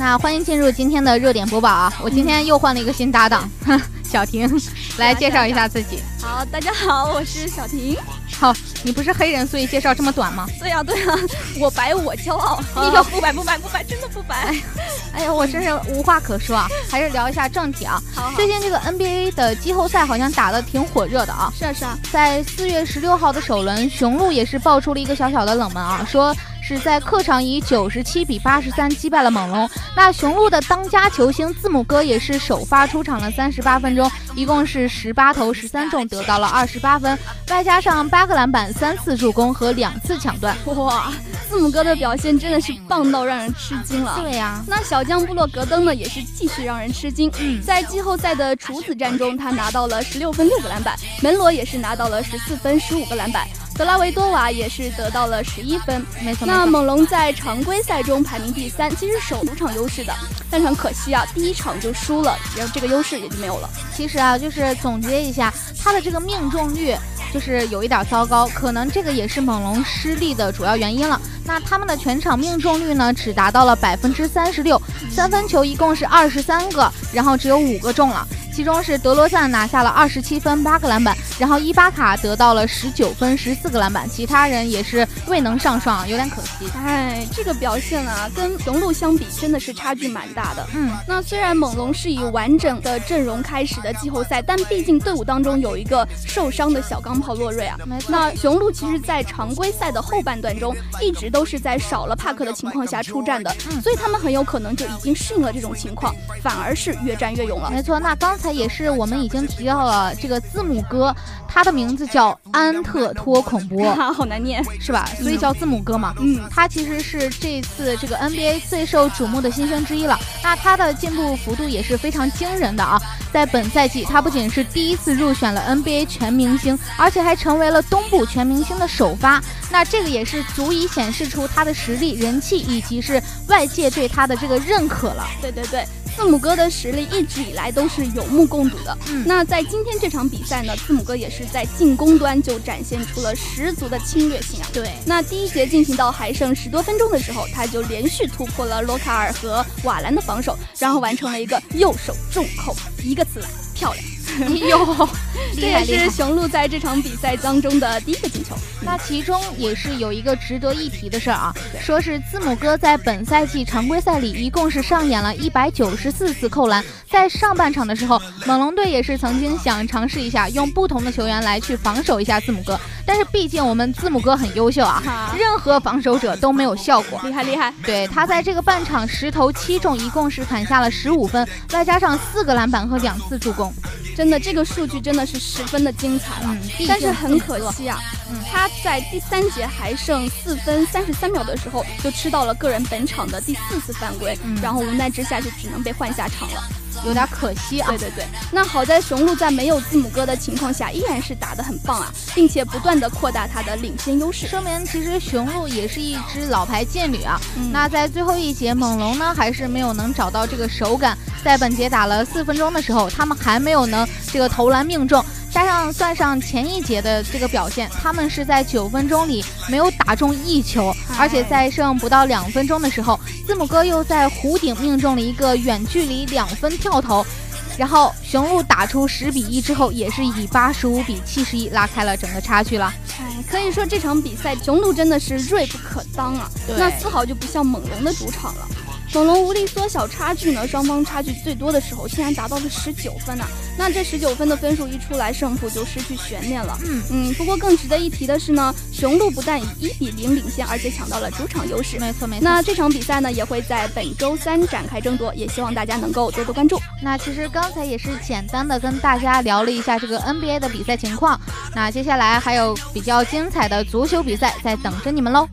那欢迎进入今天的热点播报啊！我今天又换了一个新搭档，小婷，来介绍一下自己。好，大家好，我是小婷。好，你不是黑人，所以介绍这么短吗？对呀，对呀，我白我骄傲。你可不白不白不白，真的不白。哎呀，我真是无话可说啊！还是聊一下正题啊。好，最近这个 NBA 的季后赛好像打得挺火热的啊。是啊是啊，在四月十六号的首轮，雄鹿也是爆出了一个小小的冷门啊，说。是在客场以九十七比八十三击败了猛龙。那雄鹿的当家球星字母哥也是首发出场了三十八分钟，一共是十八投十三中，得到了二十八分，外加上八个篮板、三次助攻和两次抢断。哇，字母哥的表现真的是棒到让人吃惊了。对呀，那小将布洛格登呢，也是继续让人吃惊。嗯，在季后赛的处子战中，他拿到了十六分六个篮板，门罗也是拿到了十四分十五个篮板。德拉维多瓦也是得到了十一分，没错。那猛龙在常规赛中排名第三，其实守主场优势的，但很可惜啊，第一场就输了，然后这个优势也就没有了。其实啊，就是总结一下，他的这个命中率就是有一点糟糕，可能这个也是猛龙失利的主要原因了。那他们的全场命中率呢，只达到了百分之三十六，三分球一共是二十三个，然后只有五个中了。其中是德罗赞拿下了二十七分八个篮板，然后伊巴卡得到了十九分十四个篮板，其他人也是未能上双，有点可惜。哎，这个表现啊，跟雄鹿相比真的是差距蛮大的。嗯，那虽然猛龙是以完整的阵容开始的季后赛，但毕竟队伍当中有一个受伤的小钢炮洛瑞啊。那雄鹿其实，在常规赛的后半段中，一直都是在少了帕克的情况下出战的，所以他们很有可能就已经适应了这种情况，反而是越战越勇了。没错，那刚才。也是我们已经提到了这个字母哥，他的名字叫安特托孔波，好难念是吧？所以叫字母哥嘛。嗯，他其实是这次这个 NBA 最受瞩目的新星之一了。那他的进步幅度也是非常惊人的啊！在本赛季，他不仅是第一次入选了 NBA 全明星，而且还成为了东部全明星的首发。那这个也是足以显示出他的实力、人气以及是外界对他的这个认可了。对对对。字母哥的实力一直以来都是有目共睹的。嗯，那在今天这场比赛呢，字母哥也是在进攻端就展现出了十足的侵略性啊。对，那第一节进行到还剩十多分钟的时候，他就连续突破了罗卡尔和瓦兰的防守，然后完成了一个右手重扣，一个刺篮，漂亮。哟，这也是雄鹿在这场比赛当中的第一个进球。那其中也是有一个值得一提的事儿啊，说是字母哥在本赛季常规赛里一共是上演了一百九十四次扣篮。在上半场的时候，猛龙队也是曾经想尝试一下用不同的球员来去防守一下字母哥，但是毕竟我们字母哥很优秀啊，任何防守者都没有效果。厉害厉害！对他在这个半场十投七中，一共是砍下了十五分，外加上四个篮板和两次助攻。真的，这个数据真的是十分的精彩了，但是很可惜啊，他在第三节还剩四分三十三秒的时候，就吃到了个人本场的第四次犯规，然后无奈之下就只能被换下场了。有点可惜啊！对对对，那好在雄鹿在没有字母哥的情况下，依然是打得很棒啊，并且不断的扩大他的领先优势，说明其实雄鹿也是一支老牌劲旅啊。那在最后一节，猛龙呢还是没有能找到这个手感，在本节打了四分钟的时候，他们还没有能这个投篮命中。加上算上前一节的这个表现，他们是在九分钟里没有打中一球，而且在剩不到两分钟的时候，字母哥又在弧顶命中了一个远距离两分跳投，然后雄鹿打出十比一之后，也是以八十五比七十一拉开了整个差距了。哎，可以说这场比赛雄鹿真的是锐不可当啊，那丝毫就不像猛龙的主场了。猛龙无力缩小差距呢，双方差距最多的时候竟然达到了十九分呢。那这十九分的分数一出来，胜负就失去悬念了。嗯嗯。不过更值得一提的是呢，雄鹿不但以一比零领先，而且抢到了主场优势。没错没错。那这场比赛呢，也会在本周三展开争夺，也希望大家能够多多关注。那其实刚才也是简单的跟大家聊了一下这个 NBA 的比赛情况。那接下来还有比较精彩的足球比赛在等着你们喽。